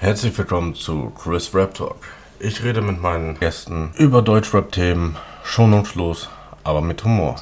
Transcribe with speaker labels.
Speaker 1: Herzlich willkommen zu Chris Rap Talk. Ich rede mit meinen Gästen über Deutschrap-Themen, schonungslos, aber mit Humor.